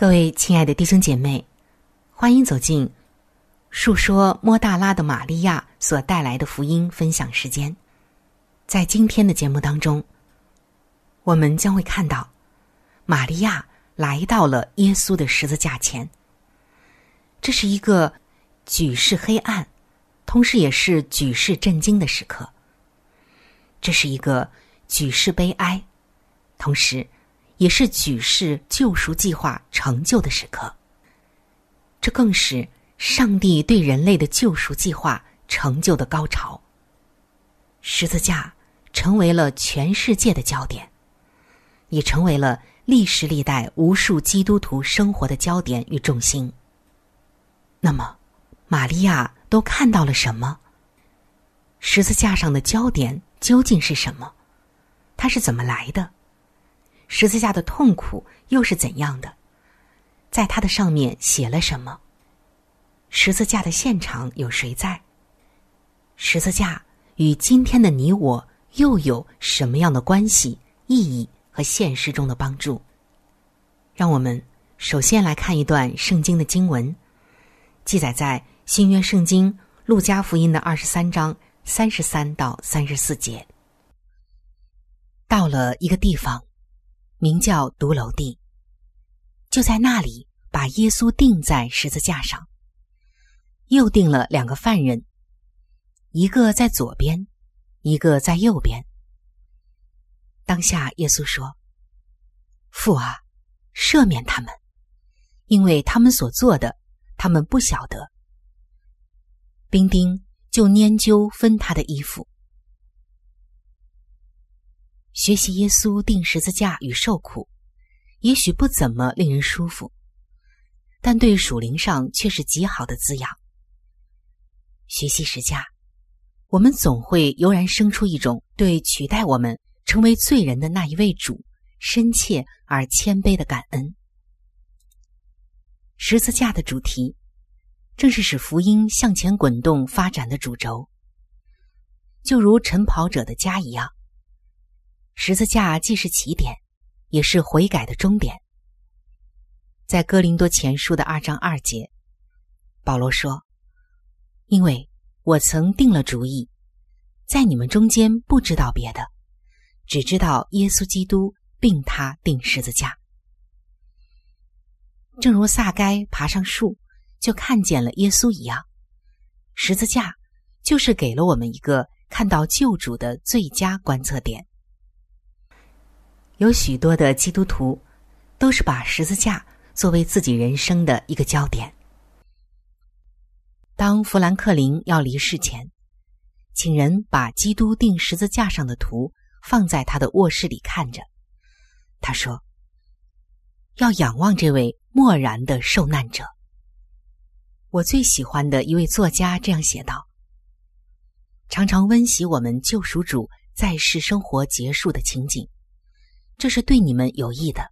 各位亲爱的弟兄姐妹，欢迎走进述说莫大拉的玛利亚所带来的福音分享时间。在今天的节目当中，我们将会看到玛利亚来到了耶稣的十字架前。这是一个举世黑暗，同时也是举世震惊的时刻。这是一个举世悲哀，同时。也是举世救赎计划成就的时刻。这更是上帝对人类的救赎计划成就的高潮。十字架成为了全世界的焦点，也成为了历史历代无数基督徒生活的焦点与重心。那么，玛利亚都看到了什么？十字架上的焦点究竟是什么？它是怎么来的？十字架的痛苦又是怎样的？在它的上面写了什么？十字架的现场有谁在？十字架与今天的你我又有什么样的关系、意义和现实中的帮助？让我们首先来看一段圣经的经文，记载在新约圣经路加福音的二十三章三十三到三十四节。到了一个地方。名叫独楼地，就在那里把耶稣钉在十字架上，又钉了两个犯人，一个在左边，一个在右边。当下耶稣说：“父啊，赦免他们，因为他们所做的，他们不晓得。”兵丁就拈阄分他的衣服。学习耶稣钉十字架与受苦，也许不怎么令人舒服，但对属灵上却是极好的滋养。学习十架，我们总会油然生出一种对取代我们成为罪人的那一位主深切而谦卑的感恩。十字架的主题，正是使福音向前滚动发展的主轴，就如晨跑者的家一样。十字架既是起点，也是悔改的终点。在哥林多前书的二章二节，保罗说：“因为我曾定了主意，在你们中间不知道别的，只知道耶稣基督，并他定十字架。正如撒该爬上树就看见了耶稣一样，十字架就是给了我们一个看到救主的最佳观测点。”有许多的基督徒，都是把十字架作为自己人生的一个焦点。当富兰克林要离世前，请人把基督钉十字架上的图放在他的卧室里看着。他说：“要仰望这位漠然的受难者。”我最喜欢的一位作家这样写道：“常常温习我们救赎主在世生活结束的情景。”这是对你们有益的。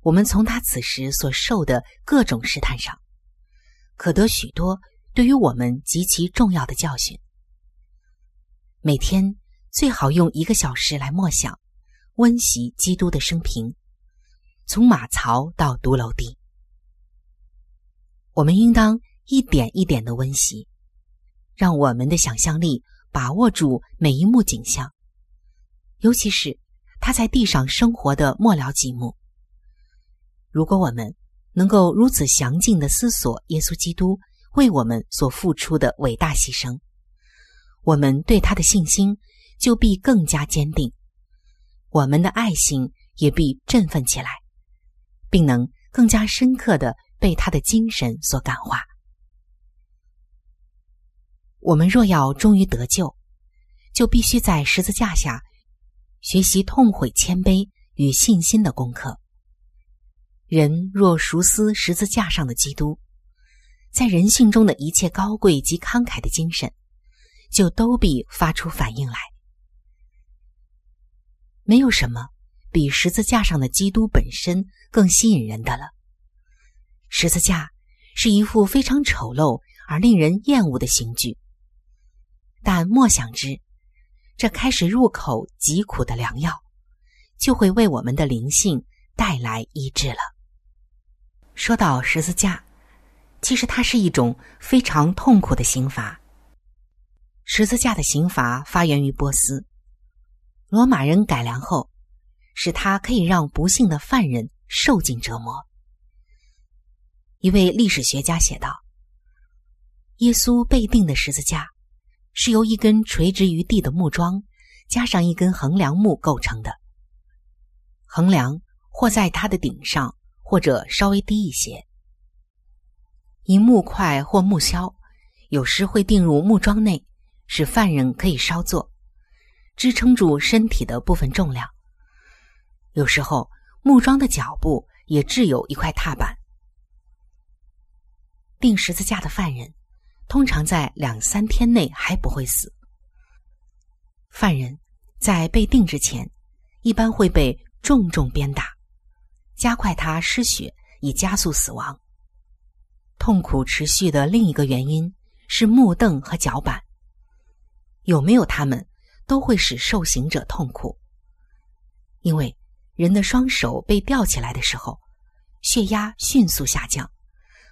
我们从他此时所受的各种试探上，可得许多对于我们极其重要的教训。每天最好用一个小时来默想、温习基督的生平，从马槽到独楼地。我们应当一点一点的温习，让我们的想象力把握住每一幕景象，尤其是。他在地上生活的末了几幕。如果我们能够如此详尽的思索耶稣基督为我们所付出的伟大牺牲，我们对他的信心就必更加坚定，我们的爱心也必振奋起来，并能更加深刻的被他的精神所感化。我们若要终于得救，就必须在十字架下。学习痛悔、谦卑与信心的功课。人若熟思十字架上的基督，在人性中的一切高贵及慷慨的精神，就都必发出反应来。没有什么比十字架上的基督本身更吸引人的了。十字架是一副非常丑陋而令人厌恶的刑具，但莫想之。这开始入口极苦的良药，就会为我们的灵性带来医治了。说到十字架，其实它是一种非常痛苦的刑罚。十字架的刑罚发源于波斯，罗马人改良后，使它可以让不幸的犯人受尽折磨。一位历史学家写道：“耶稣被钉的十字架。”是由一根垂直于地的木桩，加上一根横梁木构成的。横梁或在它的顶上，或者稍微低一些。以木块或木销，有时会钉入木桩内，使犯人可以稍坐，支撑住身体的部分重量。有时候木桩的脚部也置有一块踏板。钉十字架的犯人。通常在两三天内还不会死。犯人在被定之前，一般会被重重鞭打，加快他失血，以加速死亡。痛苦持续的另一个原因是木凳和脚板，有没有他们，都会使受刑者痛苦。因为人的双手被吊起来的时候，血压迅速下降，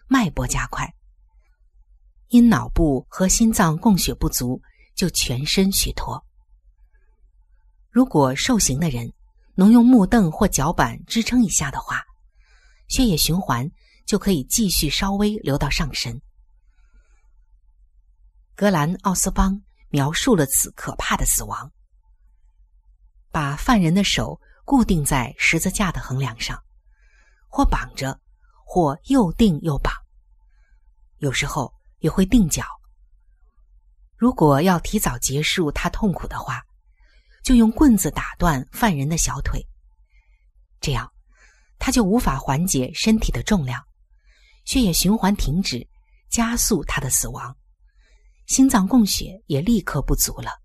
脉搏加快。因脑部和心脏供血不足，就全身虚脱。如果受刑的人能用木凳或脚板支撑一下的话，血液循环就可以继续稍微流到上身。格兰奥斯邦描述了此可怕的死亡：把犯人的手固定在十字架的横梁上，或绑着，或又定又绑，有时候。也会定脚，如果要提早结束他痛苦的话，就用棍子打断犯人的小腿，这样他就无法缓解身体的重量，血液循环停止，加速他的死亡，心脏供血也立刻不足了。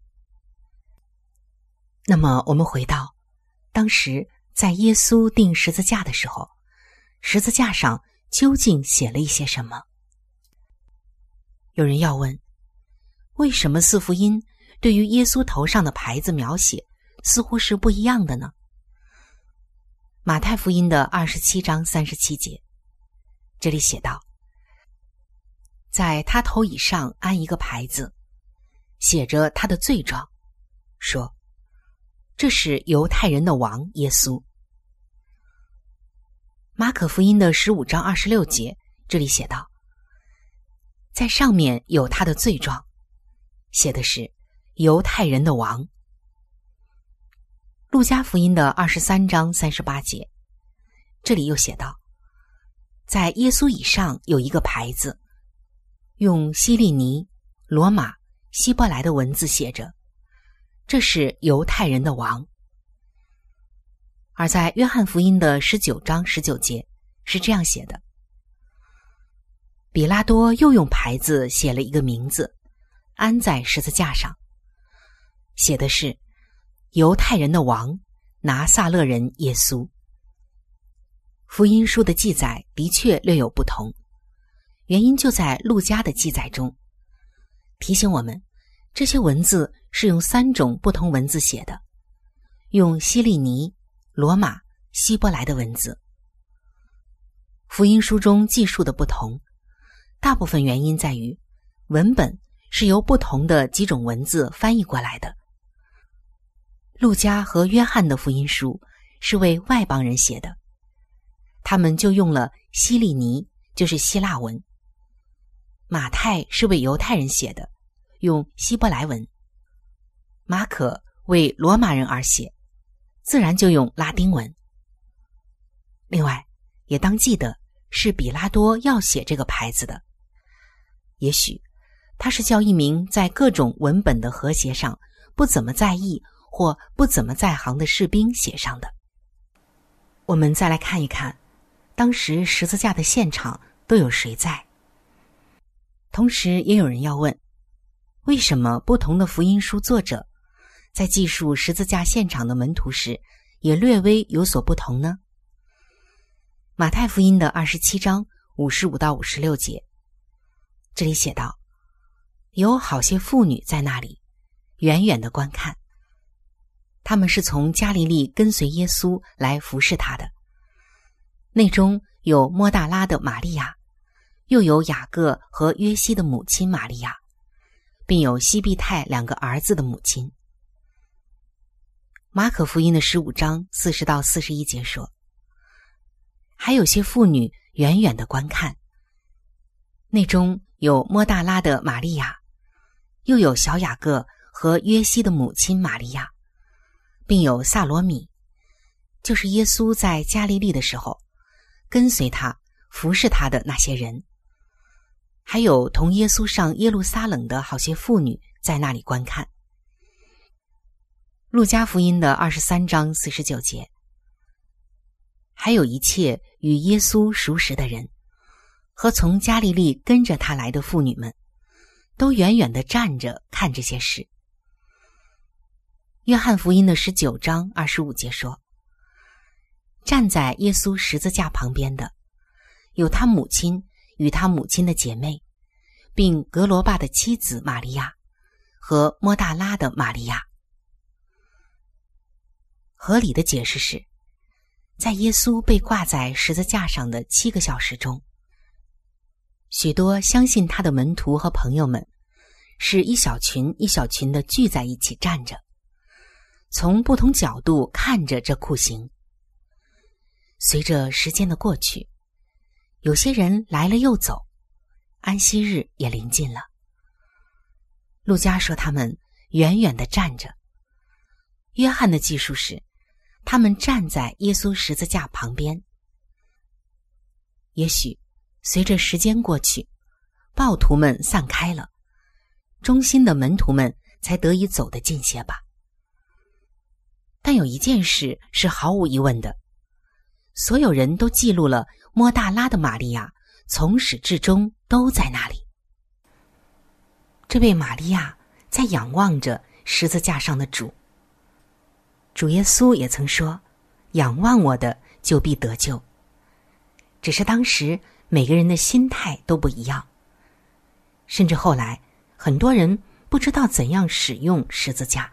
那么，我们回到当时在耶稣钉十字架的时候，十字架上究竟写了一些什么？有人要问。为什么四福音对于耶稣头上的牌子描写似乎是不一样的呢？马太福音的二十七章三十七节，这里写道：“在他头以上安一个牌子，写着他的罪状，说这是犹太人的王耶稣。”马可福音的十五章二十六节，这里写道：“在上面有他的罪状。”写的是犹太人的王。路加福音的二十三章三十八节，这里又写道，在耶稣以上有一个牌子，用希利尼、罗马、希伯来的文字写着，这是犹太人的王。而在约翰福音的十九章十九节是这样写的：比拉多又用牌子写了一个名字。安在十字架上，写的是犹太人的王拿撒勒人耶稣。福音书的记载的确略有不同，原因就在路加的记载中，提醒我们这些文字是用三种不同文字写的，用希利尼、罗马、希伯来的文字。福音书中记述的不同，大部分原因在于文本。是由不同的几种文字翻译过来的。路加和约翰的福音书是为外邦人写的，他们就用了希利尼，就是希腊文；马太是为犹太人写的，用希伯来文；马可为罗马人而写，自然就用拉丁文。另外，也当记得是比拉多要写这个牌子的，也许。他是叫一名在各种文本的和谐上不怎么在意或不怎么在行的士兵写上的。我们再来看一看，当时十字架的现场都有谁在？同时，也有人要问：为什么不同的福音书作者在记述十字架现场的门徒时，也略微有所不同呢？马太福音的二十七章五十五到五十六节，这里写道。有好些妇女在那里，远远的观看。他们是从加利利跟随耶稣来服侍他的。内中有莫大拉的玛利亚，又有雅各和约西的母亲玛利亚，并有西庇太两个儿子的母亲。马可福音的十五章四十到四十一节说，还有些妇女远远的观看。内中有莫大拉的玛利亚。又有小雅各和约西的母亲玛利亚，并有萨罗米，就是耶稣在加利利的时候跟随他、服侍他的那些人，还有同耶稣上耶路撒冷的好些妇女在那里观看。路加福音的二十三章四十九节，还有一切与耶稣熟识的人和从加利利跟着他来的妇女们。都远远的站着看这些事。约翰福音的十九章二十五节说：“站在耶稣十字架旁边的，有他母亲与他母亲的姐妹，并格罗巴的妻子玛利亚和莫大拉的玛利亚。”合理的解释是，在耶稣被挂在十字架上的七个小时中。许多相信他的门徒和朋友们，是一小群一小群的聚在一起站着，从不同角度看着这酷刑。随着时间的过去，有些人来了又走，安息日也临近了。陆家说他们远远的站着，约翰的记述是，他们站在耶稣十字架旁边。也许。随着时间过去，暴徒们散开了，忠心的门徒们才得以走得近些吧。但有一件事是毫无疑问的：所有人都记录了莫大拉的玛利亚从始至终都在那里。这位玛利亚在仰望着十字架上的主。主耶稣也曾说：“仰望我的，就必得救。”只是当时每个人的心态都不一样，甚至后来很多人不知道怎样使用十字架。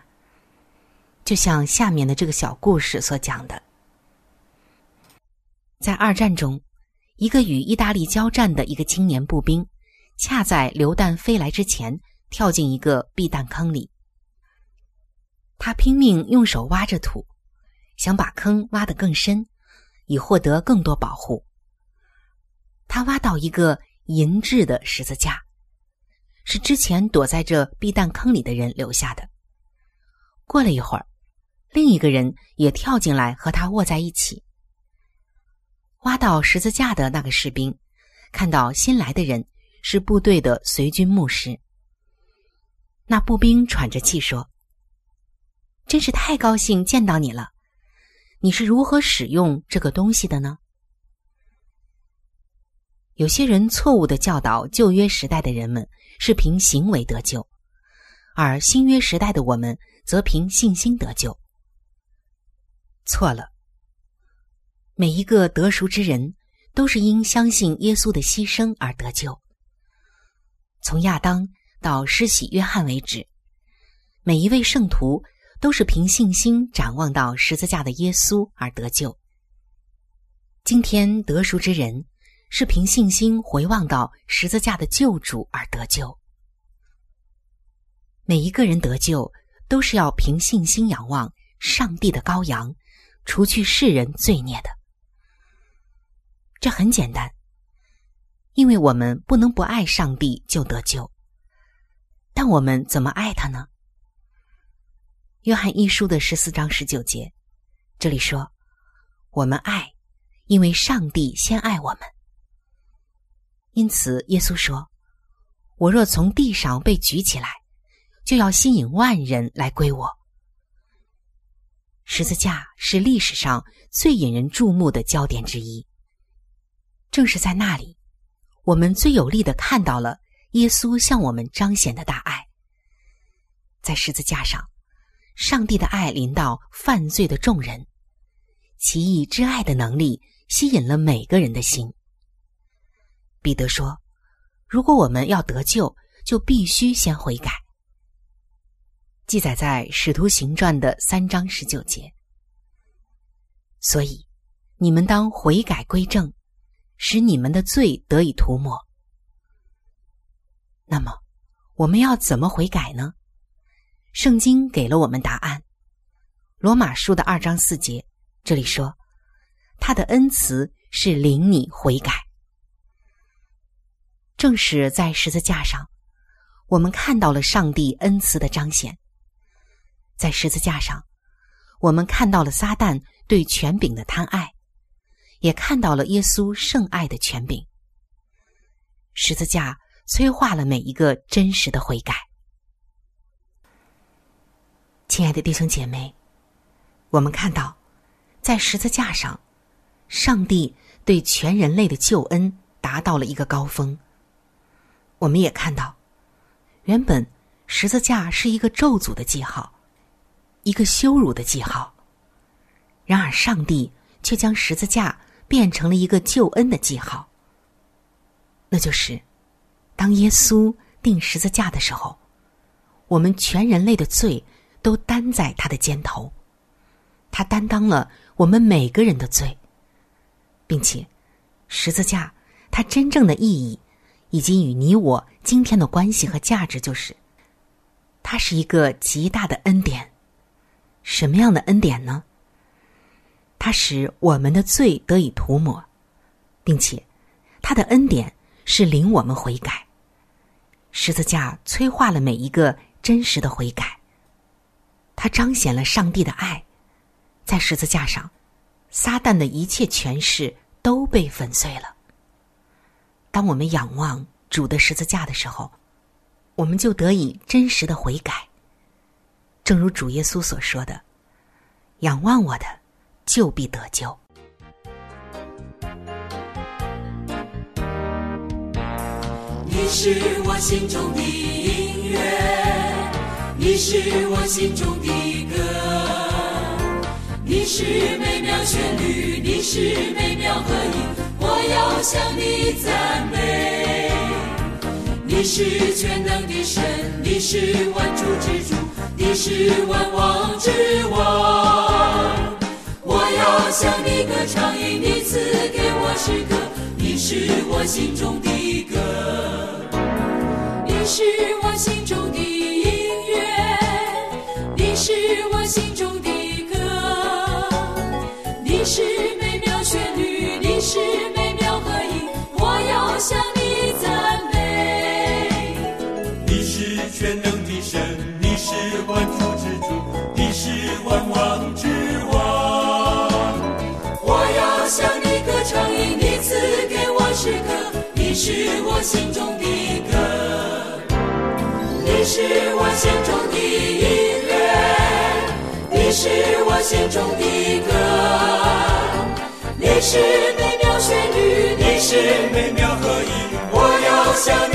就像下面的这个小故事所讲的，在二战中，一个与意大利交战的一个青年步兵，恰在榴弹飞来之前跳进一个避弹坑里。他拼命用手挖着土，想把坑挖得更深，以获得更多保护。他挖到一个银质的十字架，是之前躲在这避弹坑里的人留下的。过了一会儿，另一个人也跳进来和他握在一起。挖到十字架的那个士兵，看到新来的人是部队的随军牧师。那步兵喘着气说：“真是太高兴见到你了，你是如何使用这个东西的呢？”有些人错误的教导旧约时代的人们是凭行为得救，而新约时代的我们则凭信心得救。错了。每一个得赎之人都是因相信耶稣的牺牲而得救。从亚当到施洗约翰为止，每一位圣徒都是凭信心展望到十字架的耶稣而得救。今天得赎之人。是凭信心回望到十字架的救主而得救。每一个人得救，都是要凭信心仰望上帝的羔羊，除去世人罪孽的。这很简单，因为我们不能不爱上帝就得救。但我们怎么爱他呢？约翰一书的十四章十九节，这里说：“我们爱，因为上帝先爱我们。”因此，耶稣说：“我若从地上被举起来，就要吸引万人来归我。”十字架是历史上最引人注目的焦点之一。正是在那里，我们最有力的看到了耶稣向我们彰显的大爱。在十字架上，上帝的爱临到犯罪的众人，奇异之爱的能力吸引了每个人的心。彼得说：“如果我们要得救，就必须先悔改。”记载在《使徒行传》的三章十九节。所以，你们当悔改归正，使你们的罪得以涂抹。那么，我们要怎么悔改呢？圣经给了我们答案，《罗马书》的二章四节，这里说：“他的恩慈是领你悔改。”正是在十字架上，我们看到了上帝恩慈的彰显。在十字架上，我们看到了撒旦对权柄的贪爱，也看到了耶稣圣爱的权柄。十字架催化了每一个真实的悔改。亲爱的弟兄姐妹，我们看到，在十字架上，上帝对全人类的救恩达到了一个高峰。我们也看到，原本十字架是一个咒诅的记号，一个羞辱的记号。然而，上帝却将十字架变成了一个救恩的记号。那就是，当耶稣钉十字架的时候，我们全人类的罪都担在他的肩头，他担当了我们每个人的罪，并且，十字架它真正的意义。以及与你我今天的关系和价值，就是，它是一个极大的恩典。什么样的恩典呢？它使我们的罪得以涂抹，并且，它的恩典是领我们悔改。十字架催化了每一个真实的悔改，它彰显了上帝的爱。在十字架上，撒旦的一切权势都被粉碎了。当我们仰望主的十字架的时候，我们就得以真实的悔改。正如主耶稣所说的：“仰望我的，就必得救。”你是我心中的音乐，你是我心中的歌，你是美妙旋律，你是美妙和音，我要向你赞美。你是全能的神，你是万主之主，你是万王之王，我要向你歌唱，因你赐给我诗歌，你是我心中的是我心中的歌。你是我心中的音乐，你是我心中的歌，你是美妙旋律，你是美妙和音，我要向你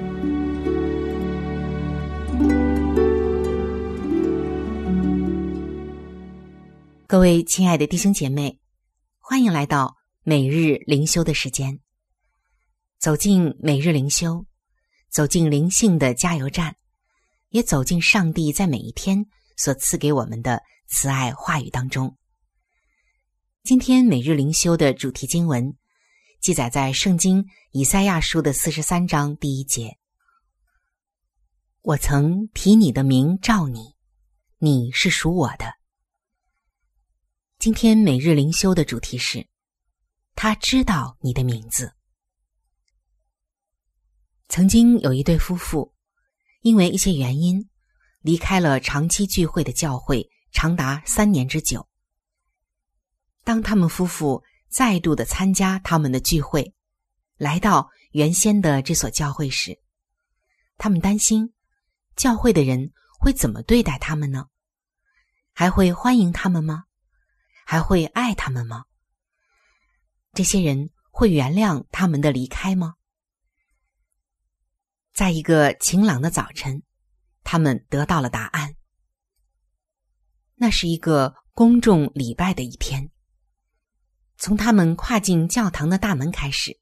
各位亲爱的弟兄姐妹，欢迎来到每日灵修的时间。走进每日灵修，走进灵性的加油站，也走进上帝在每一天所赐给我们的慈爱话语当中。今天每日灵修的主题经文记载在圣经以赛亚书的四十三章第一节：“我曾提你的名召你，你是属我的。”今天每日灵修的主题是：他知道你的名字。曾经有一对夫妇，因为一些原因，离开了长期聚会的教会，长达三年之久。当他们夫妇再度的参加他们的聚会，来到原先的这所教会时，他们担心教会的人会怎么对待他们呢？还会欢迎他们吗？还会爱他们吗？这些人会原谅他们的离开吗？在一个晴朗的早晨，他们得到了答案。那是一个公众礼拜的一天。从他们跨进教堂的大门开始，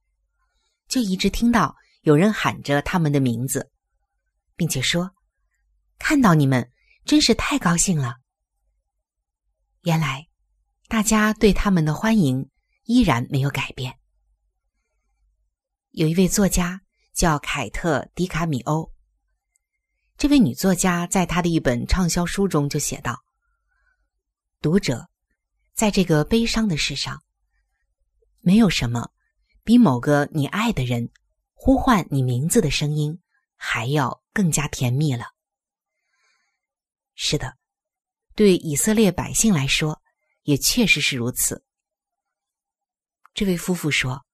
就一直听到有人喊着他们的名字，并且说：“看到你们，真是太高兴了。”原来。大家对他们的欢迎依然没有改变。有一位作家叫凯特·迪卡米欧，这位女作家在她的一本畅销书中就写道：“读者，在这个悲伤的世上，没有什么比某个你爱的人呼唤你名字的声音还要更加甜蜜了。”是的，对以色列百姓来说。也确实是如此。这位夫妇说：“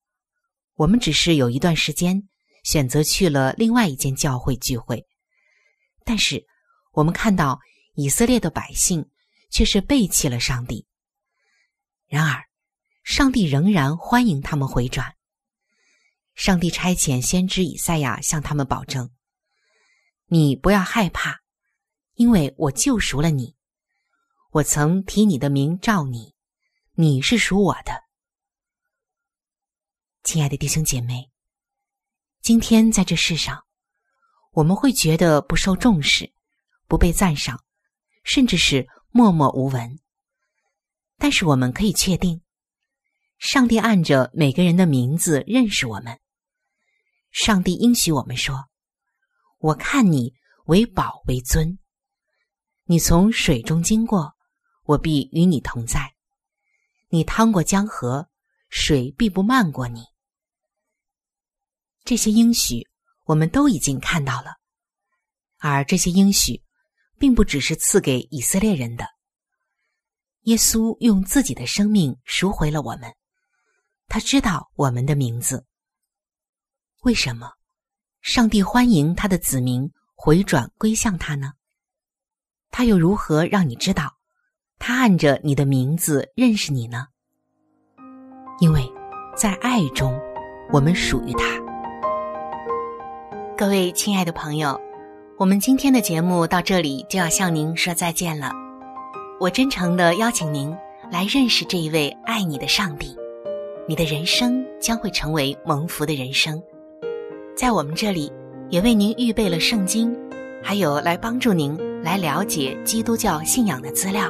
我们只是有一段时间选择去了另外一间教会聚会，但是我们看到以色列的百姓却是背弃了上帝。然而，上帝仍然欢迎他们回转。上帝差遣先知以赛亚向他们保证：“你不要害怕，因为我救赎了你。我曾提你的名召你，你是属我的。”亲爱的弟兄姐妹，今天在这世上，我们会觉得不受重视、不被赞赏，甚至是默默无闻。但是我们可以确定，上帝按着每个人的名字认识我们。上帝应许我们说：“我看你为宝为尊，你从水中经过，我必与你同在；你趟过江河，水必不漫过你。”这些应许我们都已经看到了，而这些应许并不只是赐给以色列人的。耶稣用自己的生命赎回了我们，他知道我们的名字。为什么上帝欢迎他的子民回转归向他呢？他又如何让你知道他按着你的名字认识你呢？因为在爱中，我们属于他。各位亲爱的朋友，我们今天的节目到这里就要向您说再见了。我真诚的邀请您来认识这一位爱你的上帝，你的人生将会成为蒙福的人生。在我们这里，也为您预备了圣经，还有来帮助您来了解基督教信仰的资料，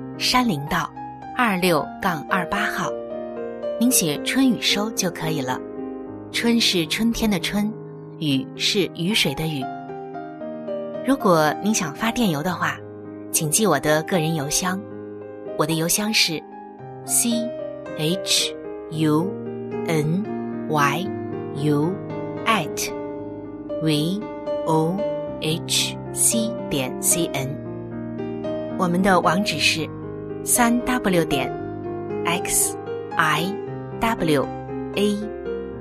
山林道二六杠二八号。您写“春雨收”就可以了。春是春天的春。雨是雨水的雨。如果您想发电邮的话，请记我的个人邮箱。我的邮箱是 c h u n y u at v o h c 点 c n。我们的网址是三 w 点 x i w a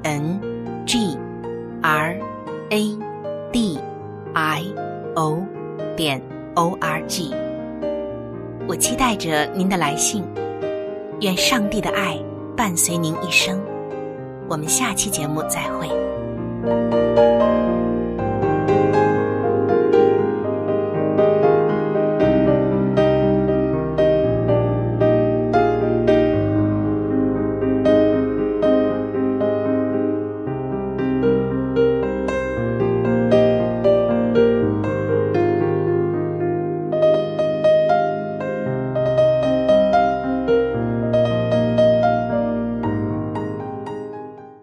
n g r。a d i o 点 o r g，我期待着您的来信，愿上帝的爱伴随您一生。我们下期节目再会。